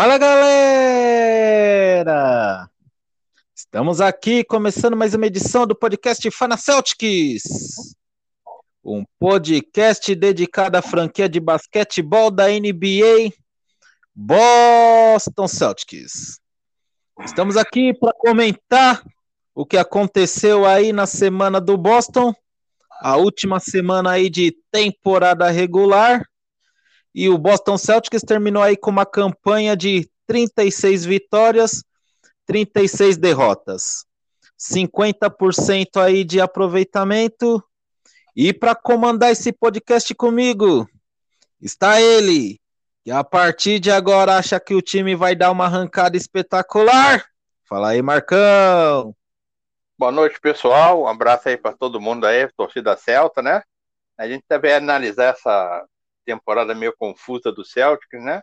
Fala galera! Estamos aqui começando mais uma edição do podcast Fana Celtics, um podcast dedicado à franquia de basquetebol da NBA Boston Celtics. Estamos aqui para comentar o que aconteceu aí na semana do Boston, a última semana aí de temporada regular. E o Boston Celtics terminou aí com uma campanha de 36 vitórias, 36 derrotas. 50% aí de aproveitamento. E para comandar esse podcast comigo, está ele, que a partir de agora acha que o time vai dar uma arrancada espetacular. Fala aí, Marcão. Boa noite, pessoal. Um abraço aí para todo mundo aí, torcida Celta, né? A gente deve analisar essa temporada meio confusa do Celtics, né?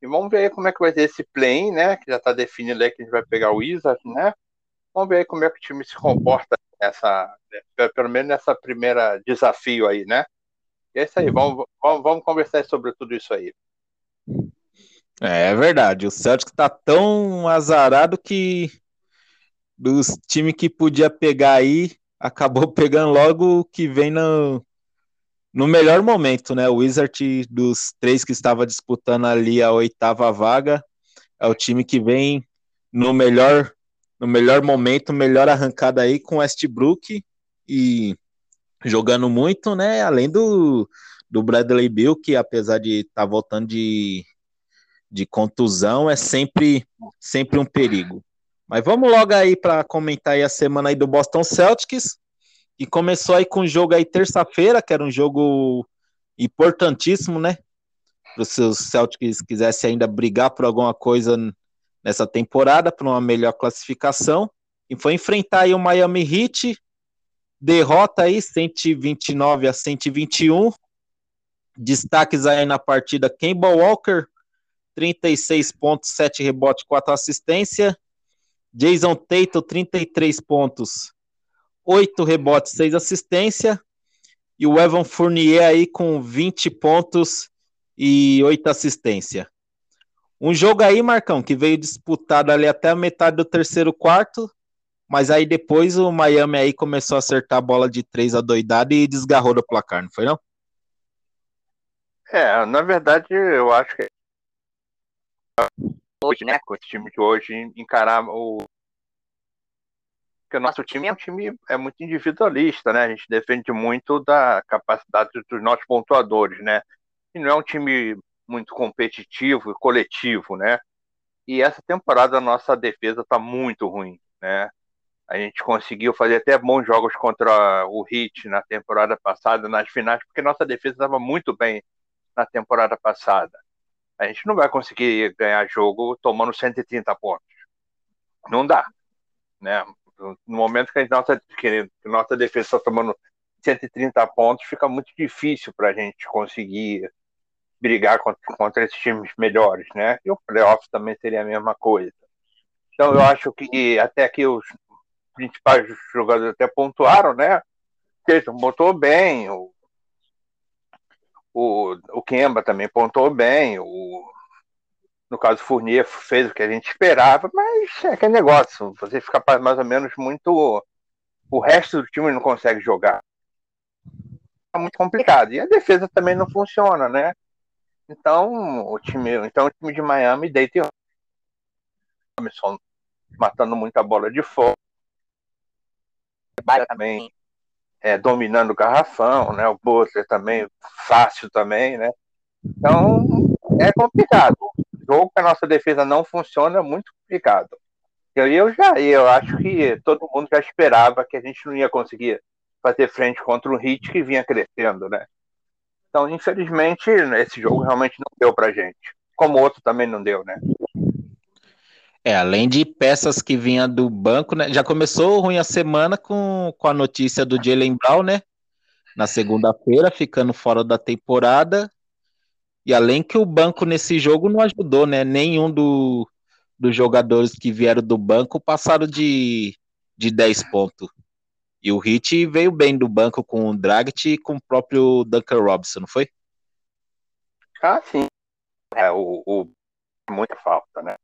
E vamos ver como é que vai ser esse play, né? Que já está definido aí que a gente vai pegar o Wizard, né? Vamos ver como é que o time se comporta nessa, pelo menos nessa primeira desafio aí, né? E é isso aí, vamos, vamos, vamos conversar sobre tudo isso aí. É, é verdade, o Celtics está tão azarado que dos times que podia pegar aí, acabou pegando logo o que vem no, no melhor momento, né? O Wizard dos três que estava disputando ali a oitava vaga é o time que vem no melhor no melhor momento, melhor arrancada aí com Westbrook e jogando muito, né? Além do, do Bradley Bill, que apesar de estar tá voltando de, de contusão, é sempre sempre um perigo. Mas vamos logo aí para comentar aí a semana aí do Boston Celtics. E começou aí com o jogo aí terça-feira, que era um jogo importantíssimo, né? Para os seus Celtics quisessem ainda brigar por alguma coisa nessa temporada, para uma melhor classificação. E foi enfrentar aí o Miami Heat, derrota aí 129 a 121. Destaques aí na partida Kemba Walker, 36 pontos, 7 rebotes, 4 assistência. Jason Tatum, 33 pontos, 8 rebotes, 6 assistência. E o Evan Fournier aí com 20 pontos e 8 assistência. Um jogo aí, Marcão, que veio disputado ali até a metade do terceiro quarto, mas aí depois o Miami aí começou a acertar a bola de três adoidado e desgarrou do placar, não foi não? É, na verdade eu acho que hoje, né, com esse time de hoje encarar o porque o nosso time é um time é muito individualista, né? A gente defende muito da capacidade dos nossos pontuadores, né? E não é um time muito competitivo e coletivo, né? E essa temporada a nossa defesa está muito ruim, né? A gente conseguiu fazer até bons jogos contra o Heat na temporada passada, nas finais, porque nossa defesa estava muito bem na temporada passada. A gente não vai conseguir ganhar jogo tomando 130 pontos. Não dá, né? No momento que a nossa, que nossa defesa está tomando 130 pontos, fica muito difícil para a gente conseguir brigar contra, contra esses times melhores, né? E o playoff também seria a mesma coisa. Então eu acho que até aqui os principais jogadores até pontuaram, né? Tatum botou bem, o, o, o Kemba também pontuou bem, o, no caso, Fournier fez o que a gente esperava, mas é aquele negócio, você fica mais ou menos muito. O resto do time não consegue jogar. É muito complicado. E a defesa também não funciona, né? Então, o time, então, o time de Miami deita e matando muita bola de fora. também é, dominando o garrafão, né? O Butler também, fácil também, né? Então, é complicado jogo que a nossa defesa não funciona é muito complicado. Eu, eu já, eu acho que todo mundo já esperava que a gente não ia conseguir fazer frente contra um hit que vinha crescendo, né? Então, infelizmente, esse jogo realmente não deu pra gente. Como outro também não deu, né? É, além de peças que vinha do banco, né? Já começou ruim a semana com, com a notícia do Jalen Brown, né? Na segunda-feira, ficando fora da temporada. E além que o banco nesse jogo não ajudou, né? Nenhum do, dos jogadores que vieram do banco passaram de, de 10 pontos. E o Hit veio bem do banco com o Dragic e com o próprio Duncan Robinson, não foi? Ah, sim. É, o, o muita falta, né?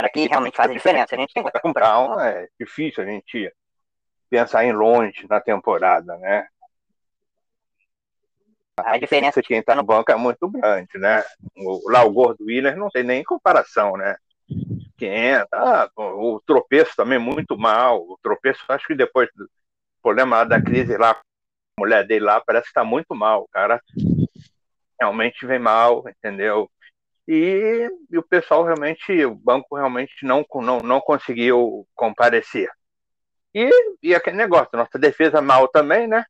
Aqui realmente faz a diferença. A gente tem que comprar um, é difícil a gente pensar em longe na temporada, né? A diferença de quem está no banco é muito grande, né? O, lá o Gordo Willer não tem nem comparação, né? Quem entra, ah, o tropeço também muito mal. O tropeço, acho que depois do problema da crise lá, a mulher dele lá parece que está muito mal. O cara realmente vem mal, entendeu? E, e, o pessoal realmente, o banco realmente não, não, não conseguiu comparecer. E, e aquele negócio, nossa defesa mal também, né?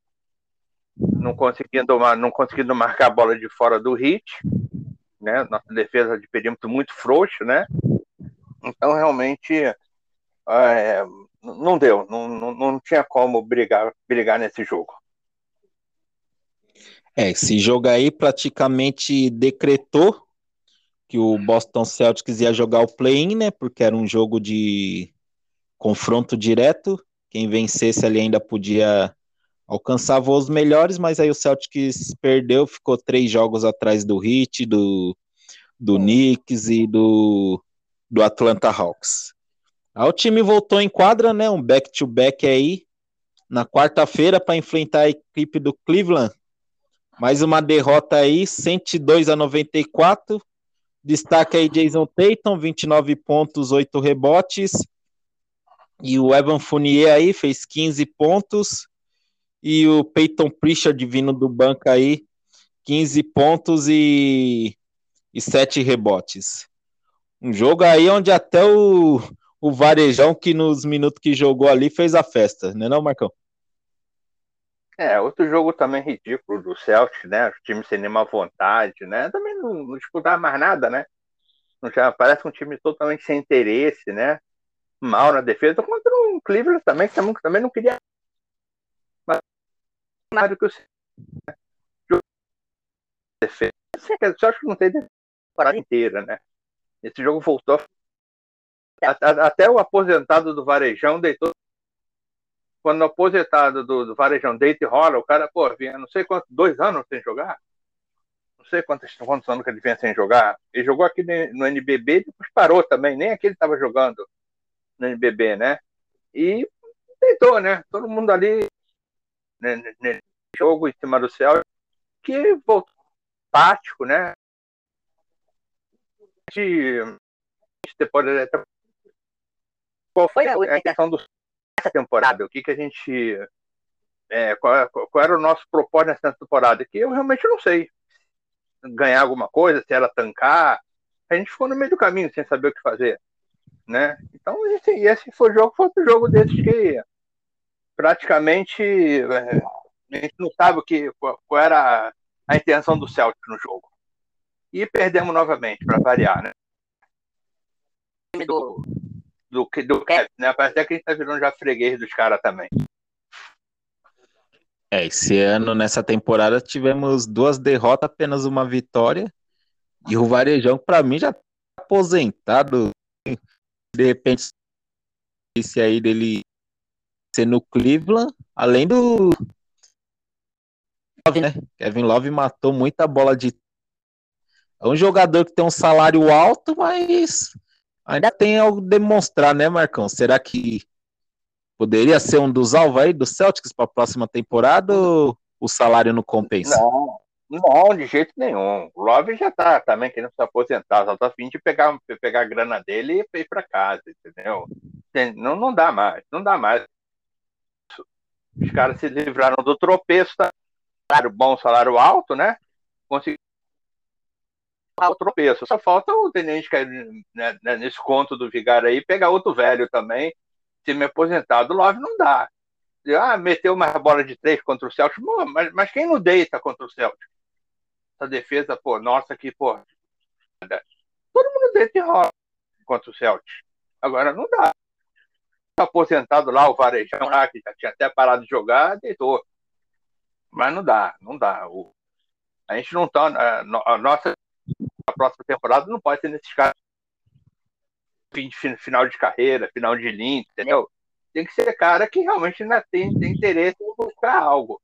Não conseguindo, não conseguindo marcar a bola de fora do hit, né? Nossa defesa de perímetro muito frouxo, né? Então, realmente, é, não deu, não, não, não tinha como brigar, brigar nesse jogo. É, esse jogo aí praticamente decretou que o Boston Celtics ia jogar o play-in, né? Porque era um jogo de confronto direto quem vencesse ali ainda podia alcançar voos melhores, mas aí o Celtics perdeu, ficou três jogos atrás do Heat, do, do Knicks e do, do Atlanta Hawks. Aí o time voltou em quadra, né? Um back-to-back -back aí, na quarta-feira, para enfrentar a equipe do Cleveland. Mais uma derrota aí, 102 a 94. Destaque aí Jason Tatum, 29 pontos, 8 rebotes. E o Evan Fournier aí fez 15 pontos. E o Peyton Pritchard vindo do banco aí, 15 pontos e, e 7 rebotes. Um jogo aí onde até o, o Varejão, que nos minutos que jogou ali, fez a festa, né não, Marcão? É, outro jogo também ridículo do Celtic, né? O time sem nenhuma vontade, né? Também não, não mais nada, né? Já parece um time totalmente sem interesse, né? mal na defesa contra um Cleveland também, que também não queria nada que o defesa. Eu acho que não tem temporada inteira, né? Esse jogo voltou. Até o aposentado do Varejão deitou. Quando o aposentado do, do Varejão deita e rola, o cara, pô, vinha não sei quantos, dois anos sem jogar. Não sei quantos, quantos anos que ele vinha sem jogar. Ele jogou aqui no NBB e depois parou também. Nem aqui ele estava jogando no NBB, né? E tentou, né? Todo mundo ali nesse jogo em cima do céu, que voltou tático, né? De, depois qual foi a questão dessa temporada? O que, que a gente. É, qual, qual, era o nosso propósito nessa temporada? Que eu realmente não sei. Ganhar alguma coisa, se era tancar. A gente ficou no meio do caminho sem saber o que fazer né? Então esse, esse foi o jogo, foi outro jogo desses que praticamente é, a gente não sabe o que, qual, qual era a intenção do Celtic no jogo. E perdemos novamente, para variar, né? Do, do, do Kevin, né? Parece até que a gente tá virando já freguês dos caras também. É, esse ano, nessa temporada, tivemos duas derrotas, apenas uma vitória. E o Varejão, para mim, já tá aposentado de repente esse aí dele ser no Cleveland, além do Love, né? Kevin Love matou muita bola de é um jogador que tem um salário alto, mas ainda tem algo a demonstrar, né, Marcão? Será que poderia ser um dos alvos aí do Celtics para a próxima temporada ou o salário não compensa? Não, não, de jeito nenhum. O Love já tá também querendo se aposentar, só tá afim de pegar, pegar a grana dele e ir para casa, entendeu? Não, não dá mais, não dá mais. Os caras se livraram do tropeço, tá? salário bom, salário alto, né? Conseguiram o tropeço. Só falta o tenente cair né, né, nesse conto do Vigário aí, pegar outro velho também, se me aposentar. Do Love não dá. Ah, meteu uma bola de três contra o Celtic. Mas, mas quem não deita contra o Celtic? essa defesa, pô, nossa, que, pô. Todo mundo deita e rola contra o Celtic. Agora não dá. Aposentado lá, o Varejão lá, que já tinha até parado de jogar, deitou. Mas não dá, não dá. O, a gente não tá. A, a nossa a próxima temporada não pode ser nesses casos. Final de carreira, final de linha, entendeu? Tem que ser cara que realmente ainda tem, tem interesse em buscar algo.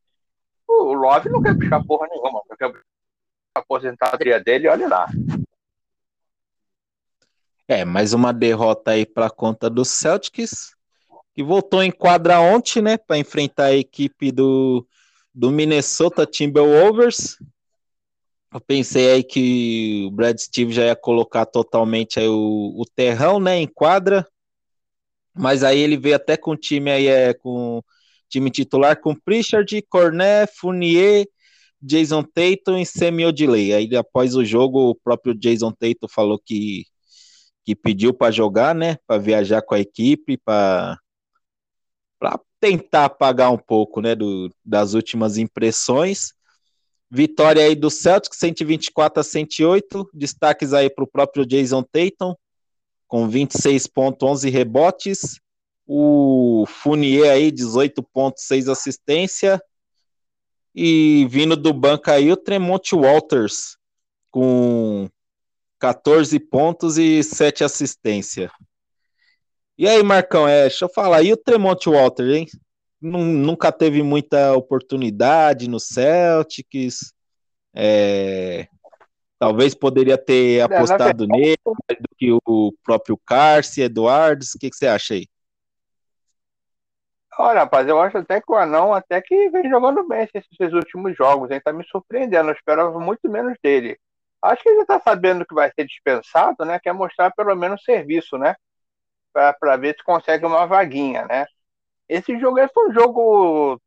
O Love não quer puxar porra nenhuma, não quer a aposentadoria dele, olha lá. É, mais uma derrota aí para conta do Celtics, que voltou em quadra ontem, né, para enfrentar a equipe do, do Minnesota Timberwolves. Eu pensei aí que o Brad Steve já ia colocar totalmente aí o, o terrão, né, em quadra, mas aí ele veio até com o time aí é com time titular com Pritchard, Cornet, Fournier, Jason Tatum e Semi Odilei. Aí após o jogo o próprio Jason Tatum falou que que pediu para jogar, né, para viajar com a equipe, para tentar apagar um pouco, né, do, das últimas impressões. Vitória aí do Celtics, 124 a 108. Destaques aí para o próprio Jason Tatum, com 26 pontos, 11 rebotes. O Funier aí, 18 pontos, 6 assistência. E vindo do banco aí, o Tremont Walters, com 14 pontos e 7 assistência. E aí, Marcão, é, deixa eu falar, e o Tremont Walter, hein? Nunca teve muita oportunidade no Celtics. É, talvez poderia ter é, apostado nele mais do que o próprio Carce, Eduardo. O que, que você acha aí? Olha, rapaz, eu acho até que o Anão até que vem jogando bem esses últimos jogos, hein? Tá me surpreendendo, eu esperava muito menos dele. Acho que ele está sabendo que vai ser dispensado, né? Quer mostrar pelo menos serviço, né? Para ver se consegue uma vaguinha, né? Esse jogo é um jogo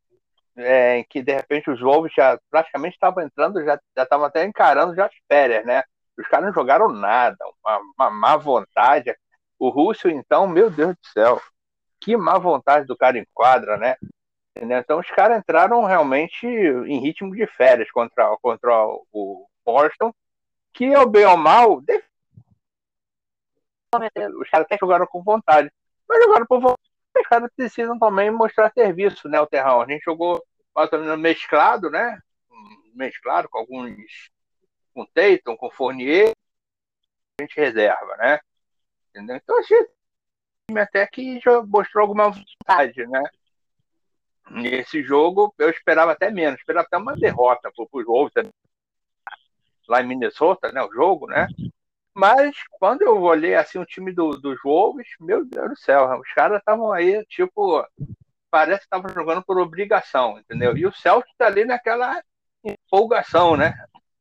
é, que de repente os Wolves já praticamente estavam entrando, já estavam até encarando já as férias, né? Os caras não jogaram nada, uma, uma má vontade. O Russo, então, meu Deus do céu, que má vontade do cara em quadra, né? Então os caras entraram realmente em ritmo de férias contra, contra o Boston que é o bem ou mal, os caras até jogaram com vontade. Mas jogaram por vontade, os caras precisam também mostrar serviço, né, o Terrão? A gente jogou mais ou menos mesclado, né? Mesclado com alguns. com Tatum, com Fournier, a gente reserva, né? Entendeu? Então achei até que já mostrou alguma vontade, né? Nesse jogo eu esperava até menos, esperava até uma derrota os Wolves lá em Minnesota, né, o jogo, né? Mas quando eu olhei assim o time do, dos Wolves, meu Deus do céu, os caras estavam aí, tipo, parece que estavam jogando por obrigação, entendeu? E o Celtic tá ali naquela empolgação, né?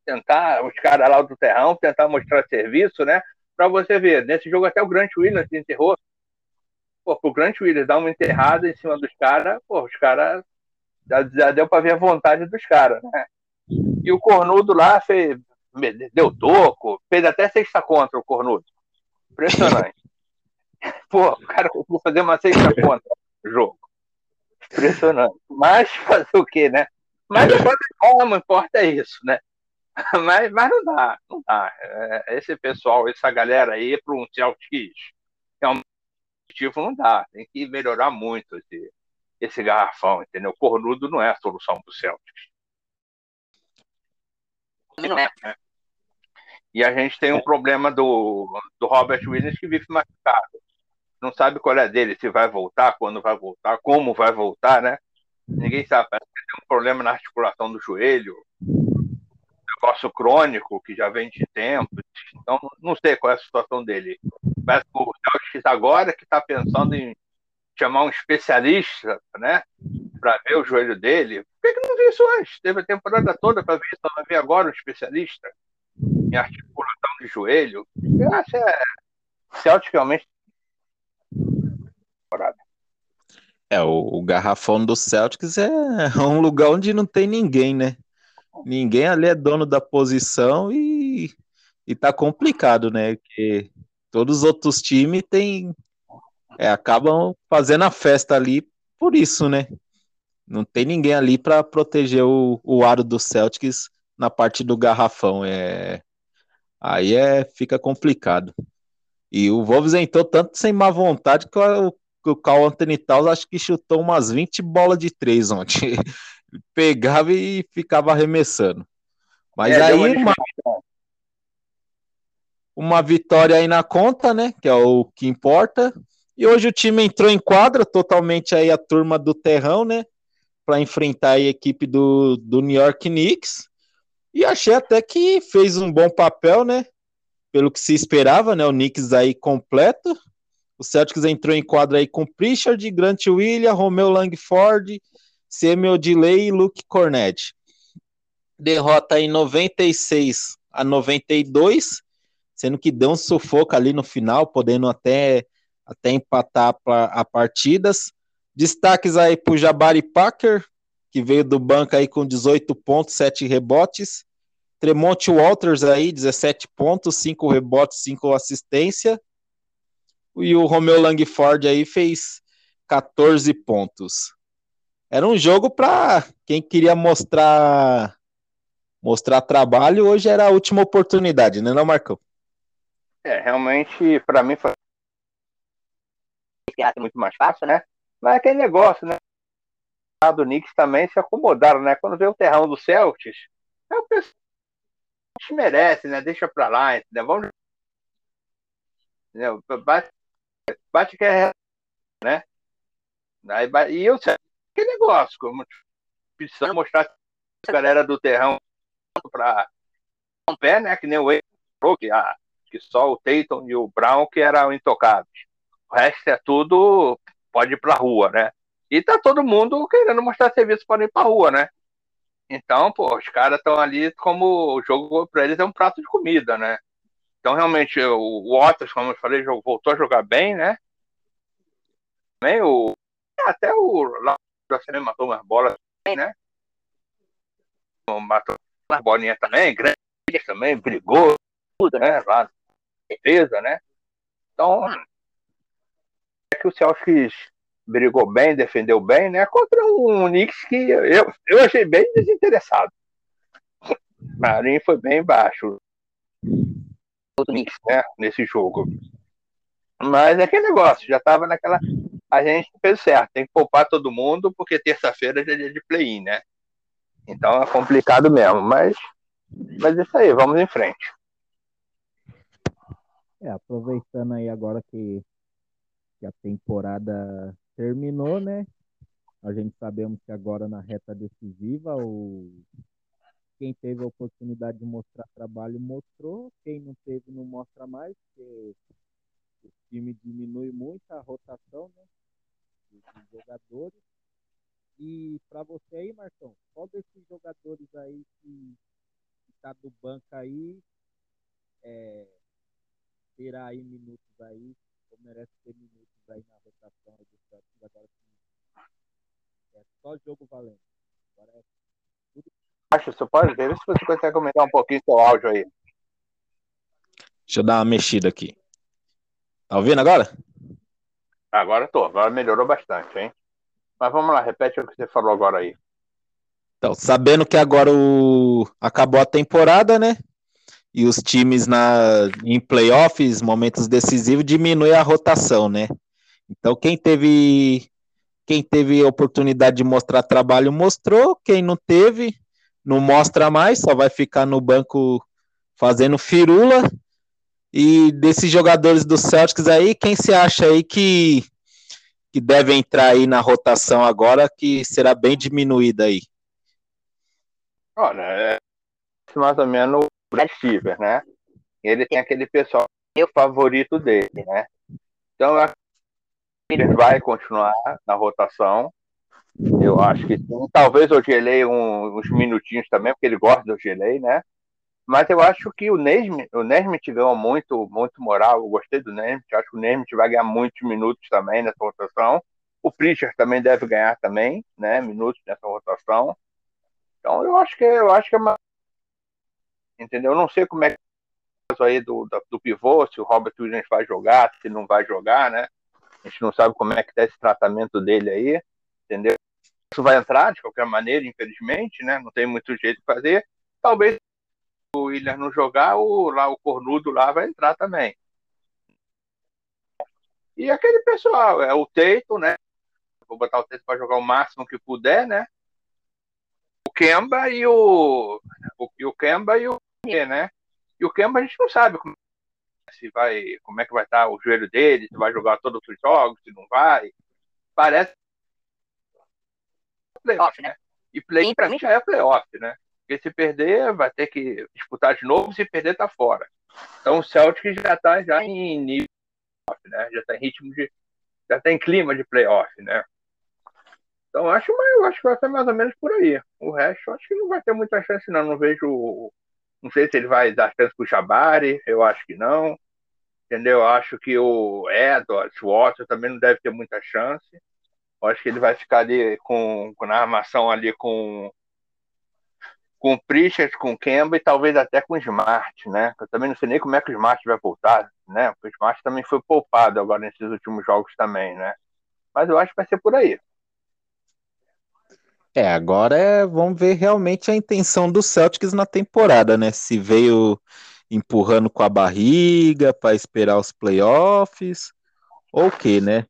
Tentar, os caras lá do terrão, tentar mostrar serviço, né? Pra você ver, nesse jogo até o Grant Williams enterrou. Pô, o Grant Williams dar uma enterrada em cima dos caras, pô, os caras já, já, deu pra ver a vontade dos caras, né? E o Cornudo lá fez, deu toco, fez até sexta contra o Cornudo. Impressionante. Pô, o cara conseguiu fazer uma sexta contra o jogo. Impressionante. Mas fazer o quê, né? Mas não importa é isso, né? Mas, mas não dá, não dá. É, esse pessoal, essa galera aí, para um Celtics é um objetivo, não dá. Tem que melhorar muito esse, esse garrafão, entendeu? O cornudo não é a solução para o Celtics. Não é. é. E a gente tem um problema do, do Robert Williams que vive machucado. Não sabe qual é dele, se vai voltar, quando vai voltar, como vai voltar, né? Ninguém sabe. Parece que tem um problema na articulação do joelho, negócio crônico que já vem de tempo. Então, não sei qual é a situação dele. Parece que o Celtics agora que está pensando em chamar um especialista, né? Para ver o joelho dele. Por que, que não viu isso antes? Teve a temporada toda para ver isso, vai ver agora um especialista em articulação de joelho. Eu acho é Celtic realmente. É, o, o garrafão do Celtics é um lugar onde não tem ninguém, né? Ninguém ali é dono da posição e, e tá complicado, né? Porque todos os outros times têm, é, acabam fazendo a festa ali por isso, né? Não tem ninguém ali para proteger o, o aro do Celtics na parte do garrafão. É, aí é, fica complicado. E o Wolves entrou tanto sem má vontade que o, o Carl Anthony Towns acho que chutou umas 20 bolas de três ontem. Pegava e ficava arremessando. Mas é, aí uma, uma vitória aí na conta, né? Que é o que importa. E hoje o time entrou em quadra, totalmente aí a turma do terrão, né? Para enfrentar a equipe do, do New York Knicks. E achei até que fez um bom papel, né? pelo que se esperava, né? O Knicks aí completo. O Celtics entrou em quadra aí com Pritchard, Grant Williams, Romeo Langford, Samuel Delay e Luke Cornett. Derrota em 96 a 92, sendo que deu um sufoco ali no final, podendo até, até empatar a partidas. Destaques aí para o Jabari Parker, que veio do banco aí com 18 pontos, 7 rebotes. Tremonte Walters aí, 17 pontos, 5 rebotes, 5 assistência. E o Romeu Langford aí fez 14 pontos. Era um jogo para quem queria mostrar mostrar trabalho, hoje era a última oportunidade, né, não, Marcão? É, realmente, para mim foi muito mais fácil, né? Mas é aquele negócio, né? Do Knicks também se acomodaram, né? Quando veio o terrão do Celtics, é o pessoal merece, né? Deixa pra lá, entendeu? Vamos. Entendeu? Bate, bate que é. Né? Aí, e eu sei que negócio, como precisamos mostrar a galera do terrão para um pé, né? Que nem o falou que, ah, que só o Tatum e o Brown que eram intocáveis. O resto é tudo pode ir pra rua, né? E tá todo mundo querendo mostrar serviço para ir pra rua, né? Então, pô, os caras estão ali como o jogo para eles é um prato de comida, né? Então, realmente, o Waters, como eu falei, voltou a jogar bem, né? Também o. Até o. Lá também matou umas bolas, né? Matou umas bolinhas também, grandes também, brigou, tudo, né? Lá, defesa, né? Então, é que o Celtics brigou bem, defendeu bem, né? Contra um Knicks que eu, eu achei bem desinteressado. Marinho foi bem baixo. Né? Nesse jogo. Mas é aquele negócio, já tava naquela. A gente fez certo, tem que poupar todo mundo, porque terça-feira já é dia de play-in, né? Então é complicado mesmo, mas, mas é isso aí, vamos em frente. É, aproveitando aí agora que, que a temporada terminou, né? A gente sabemos que agora na reta decisiva, o... quem teve a oportunidade de mostrar trabalho mostrou, quem não teve não mostra mais, porque o time diminui muito a rotação né, dos jogadores. E para você aí, Marcão, qual desses jogadores aí que está do banco aí é, terá aí minutos aí, ou merece ter minutos aí na rotação do Santos agora que é só jogo valendo. Agora é tudo. Acho, você pode ver se você consegue comentar um pouquinho seu áudio aí. Deixa eu dar uma mexida aqui. Tá ouvindo agora? Agora tô, agora melhorou bastante, hein? Mas vamos lá, repete o que você falou agora aí. Então, sabendo que agora o... acabou a temporada, né? E os times na... em playoffs, momentos decisivos, diminui a rotação, né? Então, quem teve quem teve oportunidade de mostrar trabalho mostrou, quem não teve não mostra mais, só vai ficar no banco fazendo firula. E desses jogadores do Celtics aí, quem se acha aí que que deve entrar aí na rotação agora, que será bem diminuída aí? Olha, é mais ou menos o Brad né? Ele tem aquele pessoal o favorito dele, né? Então, eu ele vai continuar na rotação. Eu acho que sim. Talvez o Gelei um, uns minutinhos também, porque ele gosta do Gelei, né? Mas eu acho que o Nesmith, o Nesmith ganhou muito, muito moral. Eu gostei do Nesmith. Acho que o Nesmith vai ganhar muitos minutos também nessa rotação. O Pritchard também deve ganhar também, né? Minutos nessa rotação. Então eu acho que eu acho que é uma... entendeu? Eu não sei como é que é aí do, do, do pivô, se o Robert Williams vai jogar, se não vai jogar, né? A gente não sabe como é que está esse tratamento dele aí, entendeu? Isso vai entrar de qualquer maneira, infelizmente, né? Não tem muito jeito de fazer. Talvez o William não jogar, o, lá, o cornudo lá vai entrar também. E aquele pessoal, é o Teito, né? Vou botar o Teito para jogar o máximo que puder, né? O Kemba e o. O, o Kemba e o. Né? E o Kemba a gente não sabe como se vai, como é que vai estar o joelho dele, se vai jogar todos os jogos, se não vai. Parece playoff, né? E play para mim já é playoff, né? Porque se perder, vai ter que disputar de novo, se perder, tá fora. Então o Celtic já está já em nível, né? Já está em ritmo de, já está em clima de playoff, né? Então acho, eu acho que vai ser mais ou menos por aí. O resto acho que não vai ter muita chance não. Não vejo, não sei se ele vai dar chance pro Jabari, eu acho que não. Entendeu? Eu acho que o Edwards, o Watson também não deve ter muita chance. Eu acho que ele vai ficar ali com, com na armação ali com com o Pritchard, com o Kemba e talvez até com o Smart, né? Eu também não sei nem como é que o Smart vai voltar, né? Porque o Smart também foi poupado agora nesses últimos jogos também, né? Mas eu acho que vai ser por aí. É, agora é, vamos ver realmente a intenção do Celtics na temporada, né? Se veio empurrando com a barriga para esperar os playoffs, ou o que, né?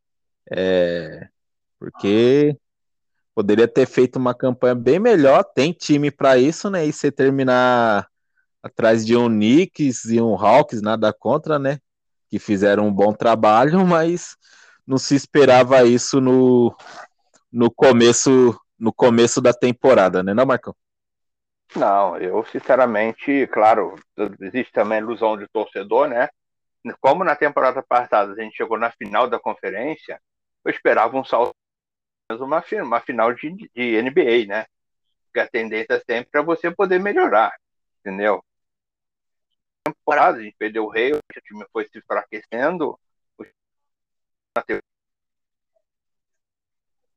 É, porque Poderia ter feito uma campanha bem melhor, tem time para isso, né? E você terminar atrás de um Knicks e um Hawks, nada contra, né? Que fizeram um bom trabalho, mas não se esperava isso no, no começo no começo da temporada, né, não, Marcão? Não, eu sinceramente, claro, existe também a ilusão de torcedor, né? Como na temporada passada a gente chegou na final da conferência, eu esperava um salto uma, uma final de, de NBA, né? Porque a tendência sempre é você poder melhorar, entendeu? Temporada, a gente perdeu o rei, o time foi se enfraquecendo.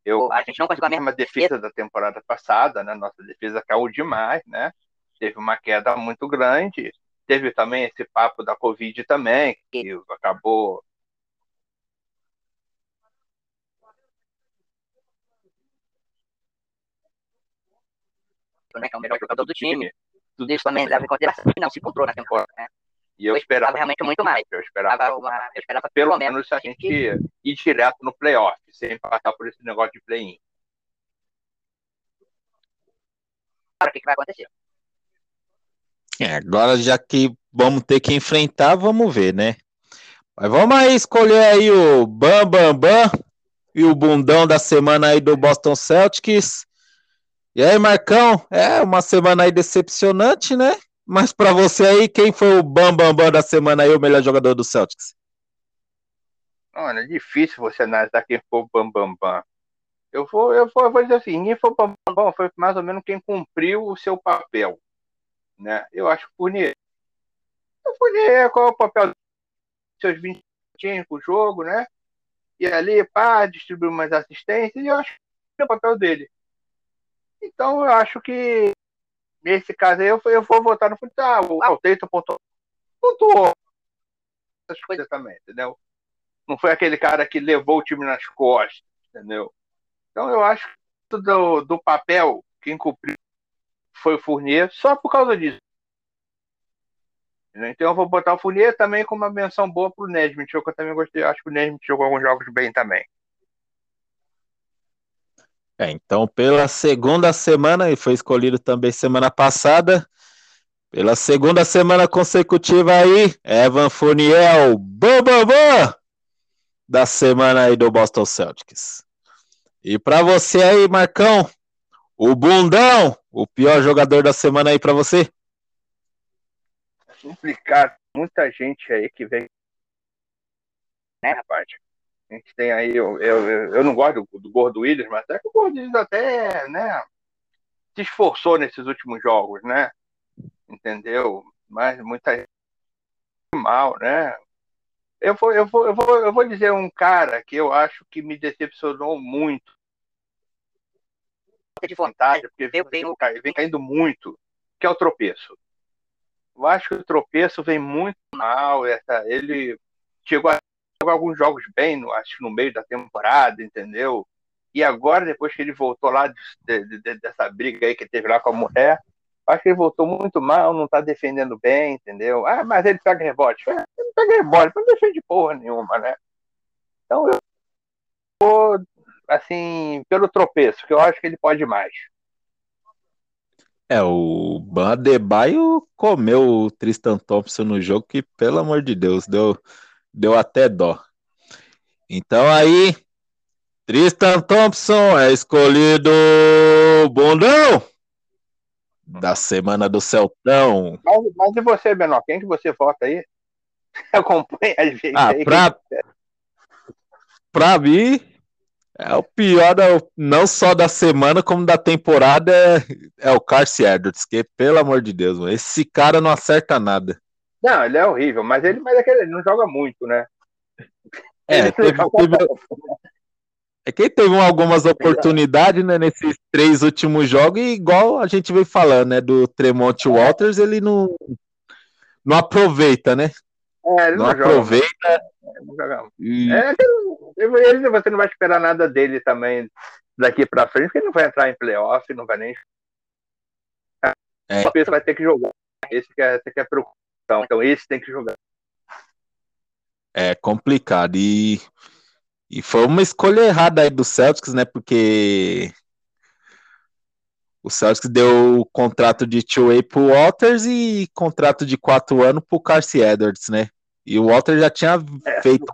Eu, a gente não conseguiu a mesma defesa da temporada passada, né? Nossa defesa caiu demais, né? Teve uma queda muito grande. Teve também esse papo da Covid também, que acabou né, que é o melhor jogador do time. Tudo isso também leva em consideração que não se encontrou na temporada, né? E eu, eu esperava, esperava realmente muito mais. Eu esperava, uma, eu esperava pelo menos a gente ir, ir direto no playoff, sem passar por esse negócio de play-in. Agora, o que, que vai acontecer? É, agora já que vamos ter que enfrentar, vamos ver, né? Mas vamos aí escolher aí o Bam Bam Bam e o bundão da semana aí do Boston Celtics. E aí, Marcão, é uma semana aí decepcionante, né? Mas para você aí, quem foi o bam bam bam da semana aí, o melhor jogador do Celtics? Olha, é difícil você analisar quem foi o bam bam. Eu vou, eu vou, eu vou dizer assim, quem foi o bam bam bam foi mais ou menos quem cumpriu o seu papel, né? Eu acho que o Fournier, o Fournier, qual é o papel seus 20 minutinhos pro jogo, né? E ali, pá, distribuir umas assistências, e eu acho que é o papel dele. Então eu acho que nesse caso aí eu, eu vou votar no futebol. Ah, o, ah, o Teito pontuou. Pontuou. Essas coisas também, entendeu? Não foi aquele cara que levou o time nas costas, entendeu? Então eu acho que do, do papel, quem cumpriu foi o Fournier, só por causa disso. Então eu vou botar o Fournier também com uma menção boa pro Nesmith, que eu também gostei. Acho que o Nesmith jogou alguns jogos bem também. É, então, pela segunda semana, e foi escolhido também semana passada, pela segunda semana consecutiva aí, Evan Fournier, bam, bam, da semana aí do Boston Celtics. E para você aí, Marcão, o bundão, o pior jogador da semana aí para você? Complicado, muita gente aí que vem, né, rapaz? A gente tem aí, eu, eu, eu não gosto do, do Gordo Williams, mas até que o Gordo Williams até, né, se esforçou nesses últimos jogos, né? Entendeu? Mas muita gente mal, né? Eu vou, eu, vou, eu, vou, eu vou dizer um cara que eu acho que me decepcionou muito. De vontade, porque vem, vem, vem caindo muito, que é o tropeço. Eu acho que o tropeço vem muito mal. Essa, ele chegou a alguns jogos bem, no, acho que no meio da temporada, entendeu? E agora, depois que ele voltou lá de, de, de, dessa briga aí que teve lá com a mulher, acho que ele voltou muito mal, não tá defendendo bem, entendeu? Ah, mas ele pega rebote. Ele não pega rebote, não defende porra nenhuma, né? Então eu vou, assim, pelo tropeço, que eu acho que ele pode mais. É, o Bandebaio comeu o Tristan Thompson no jogo que, pelo amor de Deus, deu deu até dó. Então aí, Tristan Thompson é escolhido bundão da semana do Celtão. Mas, mas e você, Menor? Quem que você vota aí? Acompanha a gente ah, aí. Pra, pra mim, é o pior, da, não só da semana, como da temporada, é, é o Carson Edwards, que, pelo amor de Deus, mano, esse cara não acerta nada. Não, ele é horrível, mas ele, mas é que ele não joga muito, né? É, teve, teve, é que ele teve algumas oportunidades, né, nesses três últimos jogos, e igual a gente veio falando, né, do Tremont Walters, ele não, não aproveita, né? É, ele não, não aproveita. Joga, não joga. E... É, ele, você não vai esperar nada dele também daqui para frente, porque ele não vai entrar em playoff, não vai nem. É. Pessoa vai ter que jogar. Esse que é, esse que é a preocupação. Então, esse tem que jogar. É complicado. E, e foi uma escolha errada aí do Celtics, né? Porque o Celtics deu o contrato de two-way pro Walters e contrato de quatro anos pro Carson Edwards, né? E o Walter já tinha é. feito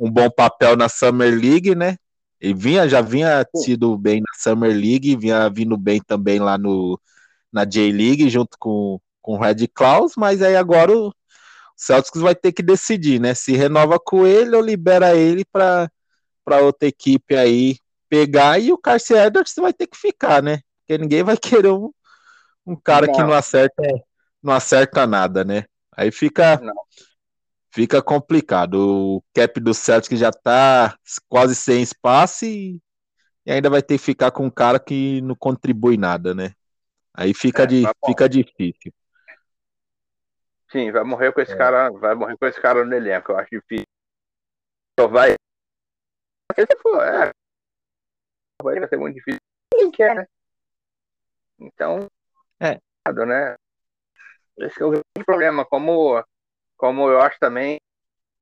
um bom papel na Summer League, né? Ele vinha, já vinha tido bem na Summer League, vinha vindo bem também lá no, na J-League, junto com, com o Red Claus, mas aí agora o Celtics vai ter que decidir, né? Se renova com ele ou libera ele para outra equipe aí pegar e o Carson Edwards vai ter que ficar, né? Porque ninguém vai querer um, um cara não. que não acerta, não acerta nada, né? Aí fica, não fica complicado. O cap do Celtic já tá quase sem espaço e, e, ainda vai ter que ficar com um cara que não contribui nada, né? Aí fica, é, de, fica difícil. Sim, vai morrer com esse é. cara, vai morrer com esse cara no elenco, eu acho difícil. Só vai. Se for, é. Vai ser muito difícil. Quer, né? Então, é. Né? Esse é o grande problema. Como como eu acho também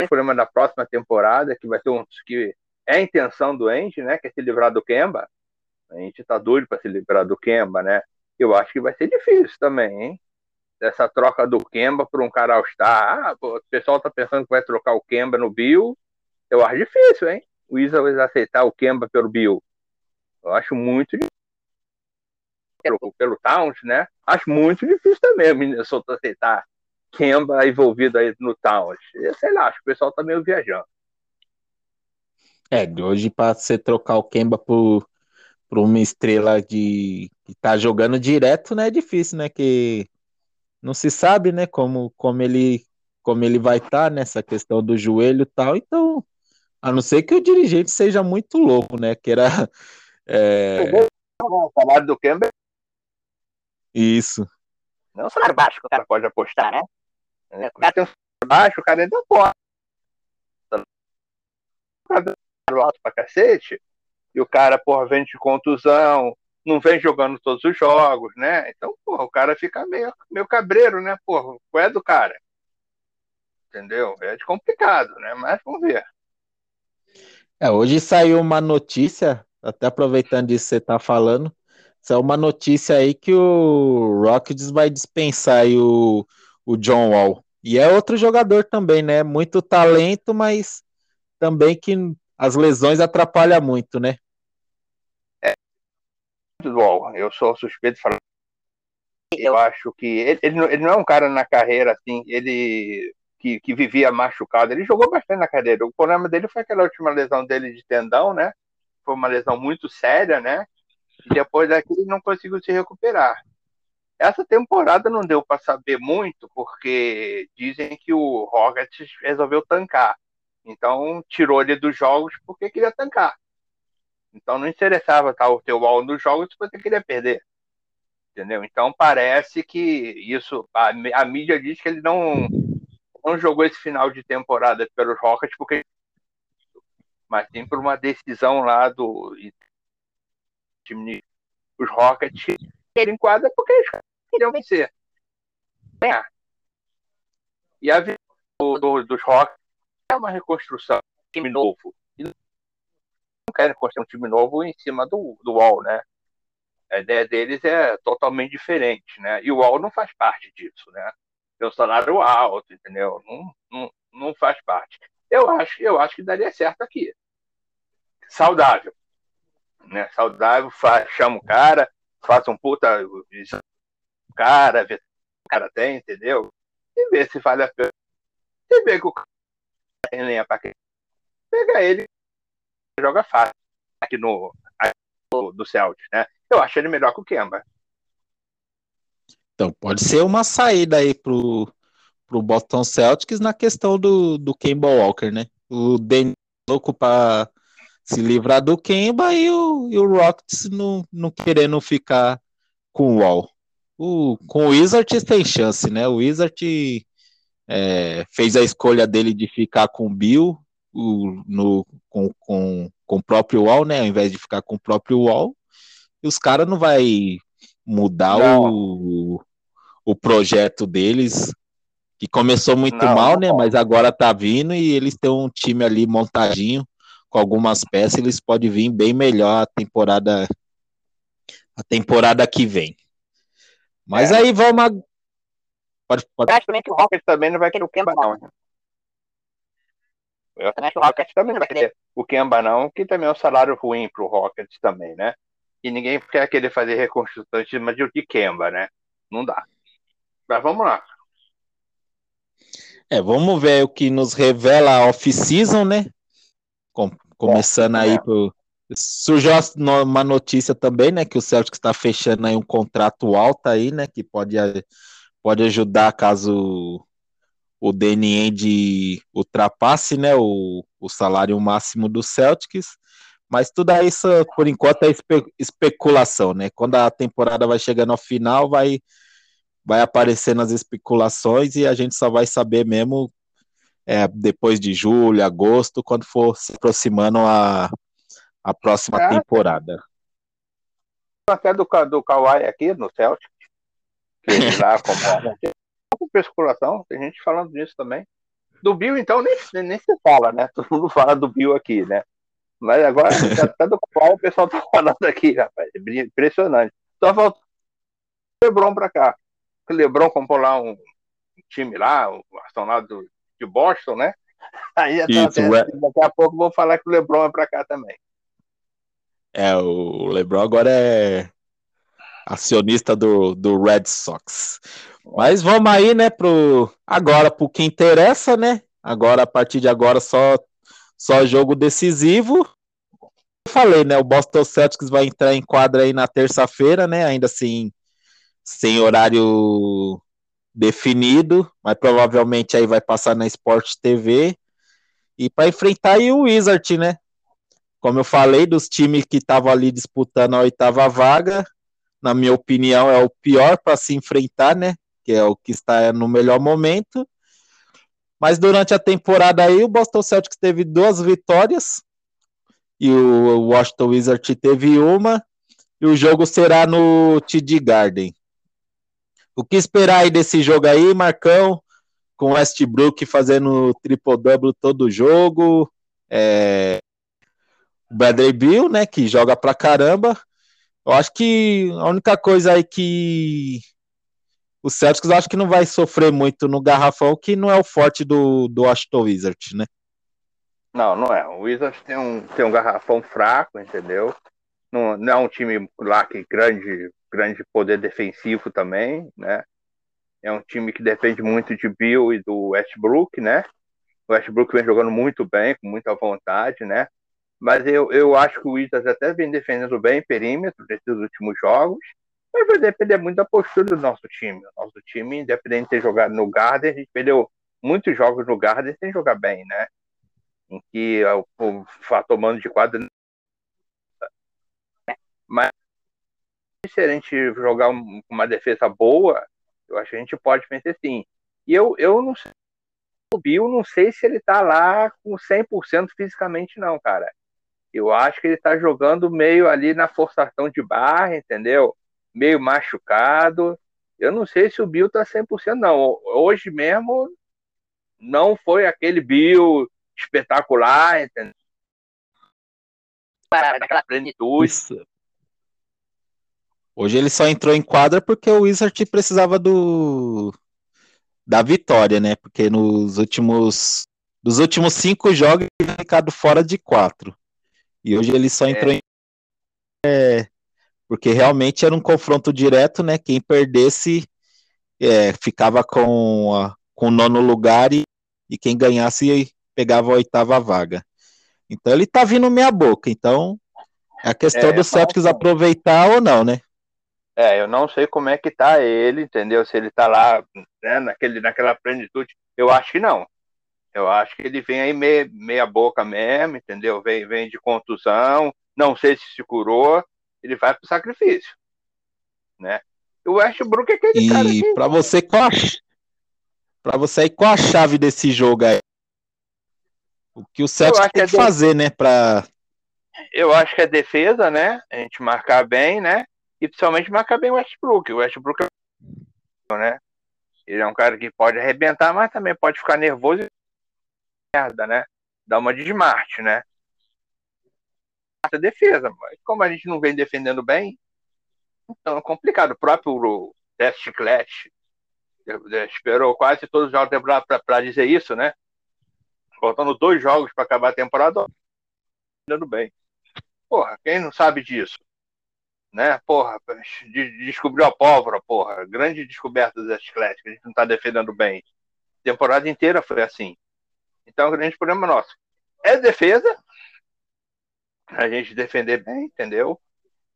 o problema da próxima temporada, que vai ser um que é a intenção do Andy, né, que é se livrar do Kemba. A gente tá doido para se livrar do Kemba, né? Eu acho que vai ser difícil também, hein? Essa troca do Kemba por um cara All-Star. Ah, pô, o pessoal tá pensando que vai trocar o Kemba no Bill. Eu acho difícil, hein? O Wizards aceitar o Kemba pelo Bill. Eu acho muito difícil. Pelo, pelo Towns, né? Acho muito difícil também o Minnesota aceitar Kemba envolvido aí no Towns. Sei lá, acho que o pessoal tá meio viajando. É, hoje para você trocar o Kemba por, por uma estrela de que tá jogando direto, né, é difícil, né, que não se sabe, né, como, como ele como ele vai estar tá nessa questão do joelho e tal, então, a não ser que o dirigente seja muito louco, né, que era é... o salário do Kemba isso. Não é um salário baixo que o cara pode apostar, né? É, o cara tem um baixo, o cara ainda pode. O cara alto pra cacete, e o cara, porra, vem de contusão, não vem jogando todos os jogos, né? Então, porra, o cara fica meio, meio cabreiro, né? Porra, qual é do cara? Entendeu? É complicado, né? Mas vamos ver. É, hoje saiu uma notícia, até aproveitando disso que você tá falando, saiu uma notícia aí que o Rockets vai dispensar o o John Wall. E é outro jogador também, né? Muito talento, mas também que as lesões atrapalham muito, né? Wall, eu sou suspeito de falar. Eu acho que ele, ele, não, é um cara na carreira assim, ele que, que vivia machucado. Ele jogou bastante na carreira. O problema dele foi aquela última lesão dele de tendão, né? Foi uma lesão muito séria, né? E depois daquilo ele não conseguiu se recuperar. Essa temporada não deu para saber muito, porque dizem que o Rockets resolveu tancar. Então, tirou ele dos jogos porque queria tancar. Então, não interessava estar o teu wall nos jogos se você queria perder. Entendeu? Então, parece que isso. A, a mídia diz que ele não, não jogou esse final de temporada pelos Rockets porque. Mas tem por uma decisão lá do. Os Rockets ele enquadra porque eles queriam vencer. Ganhar. E a vida do, do, dos Rock é uma reconstrução, um time novo. E não querem construir um time novo em cima do, do Wall, né? A ideia deles é totalmente diferente, né? E o Wall não faz parte disso, né? Tem um salário alto, entendeu? Não, não, não faz parte. Eu acho, eu acho que daria certo aqui. Saudável. Né? Saudável, faz, chama o cara, faça um puta cara, se o cara tem, entendeu? E ver se vale a pena. E ver que o cara tem lenha pra quem. Pega ele joga fácil aqui no, do Celtics, né? Eu acho ele melhor que o Kemba. Então, pode ser uma saída aí pro, pro Boston Celtics na questão do, do Kemba Walker, né? O Dennis louco para se livrar do Kemba e o, e o Rockets não, não querendo ficar com o Wall. O, com o Wizard tem chance, né? O Wizard é, fez a escolha dele de ficar com o Bill o, no, com, com, com o próprio Wall, né? Ao invés de ficar com o próprio Wall. E os caras não vai mudar o, o projeto deles, que começou muito não, mal, né? Mas agora tá vindo e eles têm um time ali montadinho com algumas peças, eles podem vir bem melhor a temporada a temporada que vem. Mas é. aí vamos. Pode, pode... Que o Rockets também não vai querer o Kemba, não. Eu acho que o Rockets também vai o Kemba, não, que também é um salário ruim pro Rockets também, né? E ninguém quer querer fazer reconstrução em cima de Kemba, né? Não dá. Mas vamos lá. É, vamos ver o que nos revela a off-season, né? Com, começando é, aí é. pro. Surgiu uma notícia também, né? Que o Celtic está fechando aí um contrato alto aí, né? Que pode, pode ajudar caso o DNN ultrapasse, né? O, o salário máximo do Celtics. Mas tudo isso, por enquanto, é espe especulação, né? Quando a temporada vai chegando ao final, vai vai aparecendo as especulações e a gente só vai saber mesmo é, depois de julho, agosto, quando for se aproximando a, a próxima é, temporada. Até do, do Kawhi aqui no Celtic, que ele lá como com especulação, tem gente falando disso também. Do Bill, então, nem, nem se fala, né? Todo mundo fala do Bill aqui, né? Mas agora, até do Kawhi, o pessoal tá falando aqui, rapaz. Impressionante. Só falta o Lebron pra cá o LeBron comprou lá um time lá, o lá do, de Boston, né? Aí Isso, até, é. daqui a pouco vou falar que o LeBron é para cá também. É, o LeBron agora é acionista do, do Red Sox. Mas vamos aí, né, pro agora pro que interessa, né? Agora a partir de agora só só jogo decisivo. Eu falei, né, o Boston Celtics vai entrar em quadra aí na terça-feira, né? Ainda assim, sem horário definido, mas provavelmente aí vai passar na Sport TV. E para enfrentar aí o Wizard, né? Como eu falei, dos times que estavam ali disputando a oitava vaga, na minha opinião, é o pior para se enfrentar, né? Que é o que está no melhor momento. Mas durante a temporada aí, o Boston Celtics teve duas vitórias e o Washington Wizard teve uma. E o jogo será no TD Garden. O que esperar aí desse jogo aí, Marcão? Com Westbrook fazendo triple-double todo jogo. É... O Bradley Bill, né, que joga pra caramba. Eu acho que a única coisa aí que o Celtics acho que não vai sofrer muito no garrafão, que não é o forte do, do Washington Wizards, né? Não, não é. O Wizards tem um, tem um garrafão fraco, entendeu? Não, não é um time lá que grande grande poder defensivo também, né? É um time que depende muito de Bill e do Westbrook, né? O Westbrook vem jogando muito bem, com muita vontade, né? Mas eu, eu acho que o Wizards até vem defendendo bem perímetro nesses últimos jogos, mas vai depender muito da postura do nosso time. O nosso time, independente de ter jogado no Garden, a gente perdeu muitos jogos no Garden sem jogar bem, né? Em que o, o fator de quadra. Mas se a gente jogar uma defesa boa, eu acho que a gente pode vencer sim. E eu, eu não sei. O Bill, não sei se ele tá lá com 100% fisicamente, não, cara. Eu acho que ele tá jogando meio ali na forçação de barra, entendeu? Meio machucado. Eu não sei se o Bill tá 100%, não. Hoje mesmo não foi aquele Bill espetacular, entendeu? Aquela plenitude. Isso. Hoje ele só entrou em quadra porque o Wizard precisava do da vitória, né? Porque nos últimos dos últimos cinco jogos ele tinha ficado fora de quatro. E hoje ele só entrou é. em é, porque realmente era um confronto direto, né? Quem perdesse é, ficava com, a, com o nono lugar e, e quem ganhasse pegava a oitava vaga. Então ele tá vindo meia boca. Então é a questão é, do Celtics aproveitar ou não, né? É, eu não sei como é que tá ele, entendeu? Se ele tá lá né, naquele, naquela plenitude. Eu acho que não. Eu acho que ele vem aí meia, meia boca mesmo, entendeu? Vem, vem de contusão, não sei se se curou, ele vai pro sacrifício, né? O Westbrook é aquele e cara que... para você qual a... para você qual a chave desse jogo aí? O que o Celtics tem que, que é fazer, né, para Eu acho que é defesa, né? A gente marcar bem, né? E principalmente marcar bem o Westbrook. O Westbrook é né? Ele é um cara que pode arrebentar, mas também pode ficar nervoso e merda, né? Dá uma de desmarte, né? A defesa, mas como a gente não vem defendendo bem, então é complicado. O próprio Test Clash esperou quase todos os jogos da temporada para dizer isso, né? Faltando dois jogos para acabar a temporada, dando bem. Porra, quem não sabe disso? Né? Porra, de, descobriu a pólvora, porra. Grande descoberta do Atlético, a gente não tá defendendo bem. Temporada inteira foi assim. Então, o grande problema nosso é defesa, a gente defender bem, entendeu?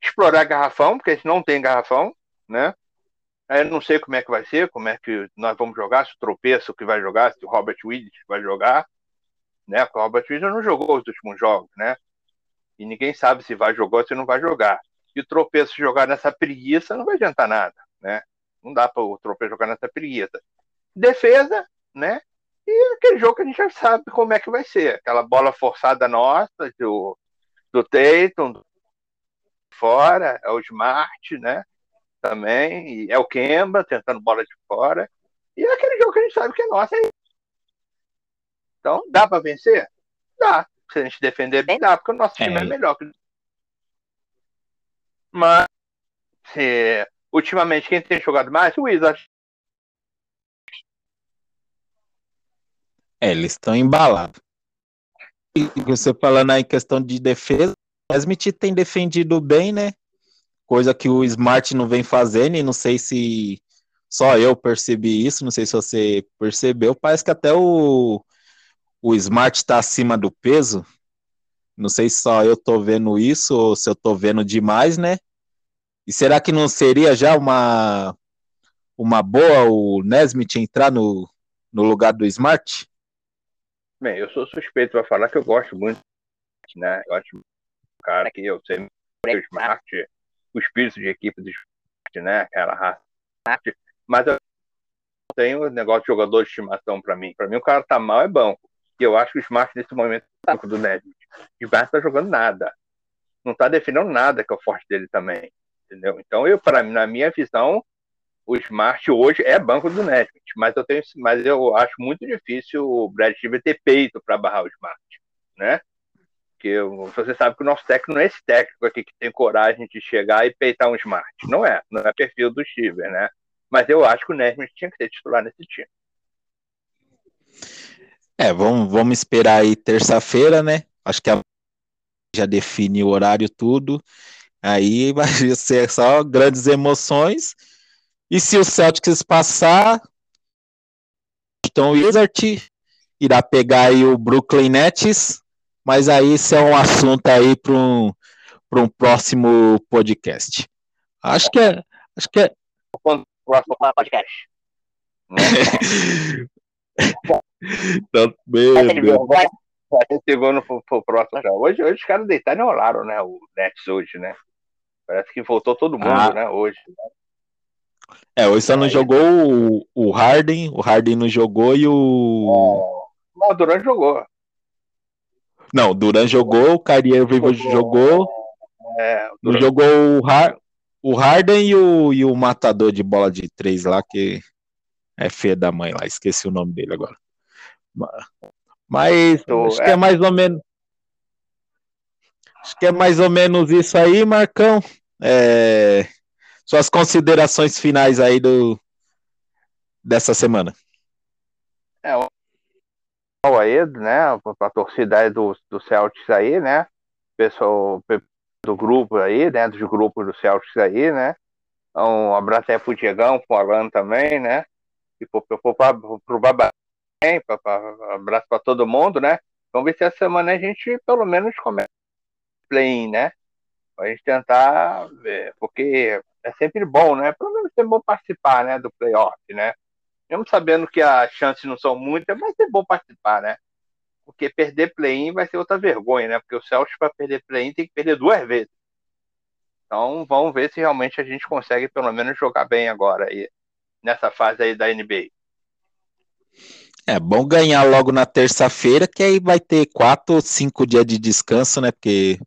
Explorar garrafão, porque a gente não tem garrafão, né? Aí eu não sei como é que vai ser, como é que nós vamos jogar, se o tropeço que vai jogar, se o Robert Williams vai jogar, né? Porque o Robert Williams não jogou os últimos jogos, né? E ninguém sabe se vai jogar ou se não vai jogar. E o tropeço jogar nessa preguiça não vai adiantar nada, né? Não dá para o tropeço jogar nessa preguiça. Defesa, né? E aquele jogo que a gente já sabe como é que vai ser. Aquela bola forçada nossa, do, do Tatum, fora, é o Smart, né? Também, é o Kemba tentando bola de fora. E é aquele jogo que a gente sabe que é nosso. É então, dá para vencer? Dá. Se a gente defender bem, dá, porque o nosso time é, é melhor. Mas, se, ultimamente, quem tem jogado mais? O Wizards. É, eles estão embalados. E você falando aí questão de defesa, o Smith tem defendido bem, né? Coisa que o Smart não vem fazendo, e não sei se só eu percebi isso, não sei se você percebeu. Parece que até o, o Smart está acima do peso. Não sei se só eu tô vendo isso ou se eu tô vendo demais, né? E será que não seria já uma uma boa o Nesmith entrar no, no lugar do Smart? Bem, eu sou suspeito para falar que eu gosto muito, né? Eu acho um cara que eu sei o Smart, o espírito de equipe do Smart, né? Aquela raça. Mas eu tenho um negócio de jogador de estimação para mim. Para mim, o cara tá mal é banco. E eu acho que o Smart nesse momento é banco do Nesmith. O Smart tá jogando nada. Não tá defendendo nada que é o forte dele também. Entendeu? Então, eu, para na minha visão, o Smart hoje é banco do Nesmith, mas eu tenho, mas eu acho muito difícil o Brad Stevens ter peito para barrar o Smart, né? Porque você sabe que o nosso técnico não é esse técnico aqui que tem coragem de chegar e peitar um Smart, não é, não é perfil do Stevens, né? Mas eu acho que o Nesmith tinha que ser titular nesse time. É, vamos, vamos esperar aí terça-feira, né? Acho que a já define o horário tudo. Aí vai ser só grandes emoções e se o Celtics passar, então o Wizard irá pegar aí o Brooklyn Nets, mas aí isso é um assunto aí para um, um próximo podcast. Acho que é. Acho que é. Próximo podcast. então, meu Deus. Chegou no pro próximo já. Hoje, hoje os caras deitaram e enrolaram, né? O Nets hoje, né? Parece que voltou todo mundo, ah. né? Hoje. Né? É, hoje só não jogou o, o Harden, o Harden não jogou e o. Não, o Duran jogou. Não, o Duran jogou, o Kyrie Irving jogou. É, o não jogou o, Har o Harden e o, e o matador de bola de três lá, que é feia da mãe lá, esqueci o nome dele agora. Mas acho que é mais ou menos. Acho que é mais ou menos isso aí, Marcão. É, suas considerações finais aí do dessa semana. É, o aí, né, a torcida aí do, do Celtics aí, né, pessoal do grupo aí, né? Dos grupos do Celtics aí, né? Então, um abraço aí pro Diegão, pro Alan também, né? E pro, pro, pro, pro Babá também, pra, pra, abraço para todo mundo, né? Vamos ver se essa semana a gente pelo menos começa play-in, né? Pra gente tentar ver, porque é sempre bom, né? Pelo menos é bom participar, né? Do playoff, né? Mesmo sabendo que as chances não são muitas, mas é bom participar, né? Porque perder play-in vai ser outra vergonha, né? Porque o Celtics para perder play-in tem que perder duas vezes. Então vamos ver se realmente a gente consegue pelo menos jogar bem agora aí, nessa fase aí da NBA. É bom ganhar logo na terça-feira, que aí vai ter quatro ou cinco dias de descanso, né? Porque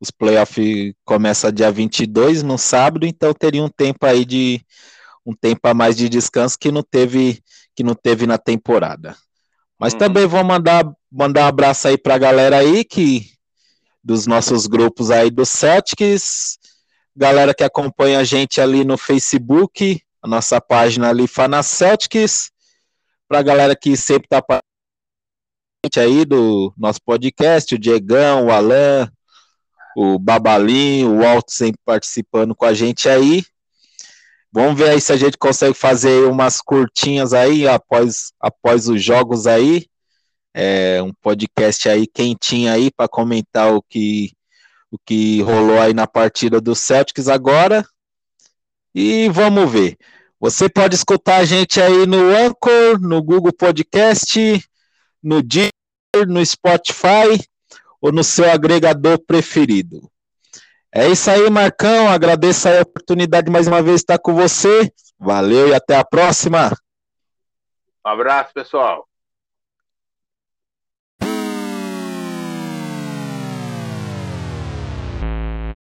os playoffs começam dia 22 no sábado, então teria um tempo aí de um tempo a mais de descanso que não teve que não teve na temporada. Mas uhum. também vou mandar mandar um abraço aí para a galera aí que dos nossos grupos aí do Celtics, galera que acompanha a gente ali no Facebook, a nossa página ali Fana Celtics, para a galera que sempre tá aí do nosso podcast, o Diegão, o Alan, o Babalinho, o Walt sempre participando com a gente aí. Vamos ver aí se a gente consegue fazer umas curtinhas aí após, após os jogos aí é, um podcast aí quentinho aí para comentar o que o que rolou aí na partida do Celtics agora. E vamos ver. Você pode escutar a gente aí no Anchor, no Google Podcast, no Deezer, no Spotify ou no seu agregador preferido. É isso aí, Marcão. Agradeço a oportunidade mais uma vez de estar com você. Valeu e até a próxima. Um abraço, pessoal.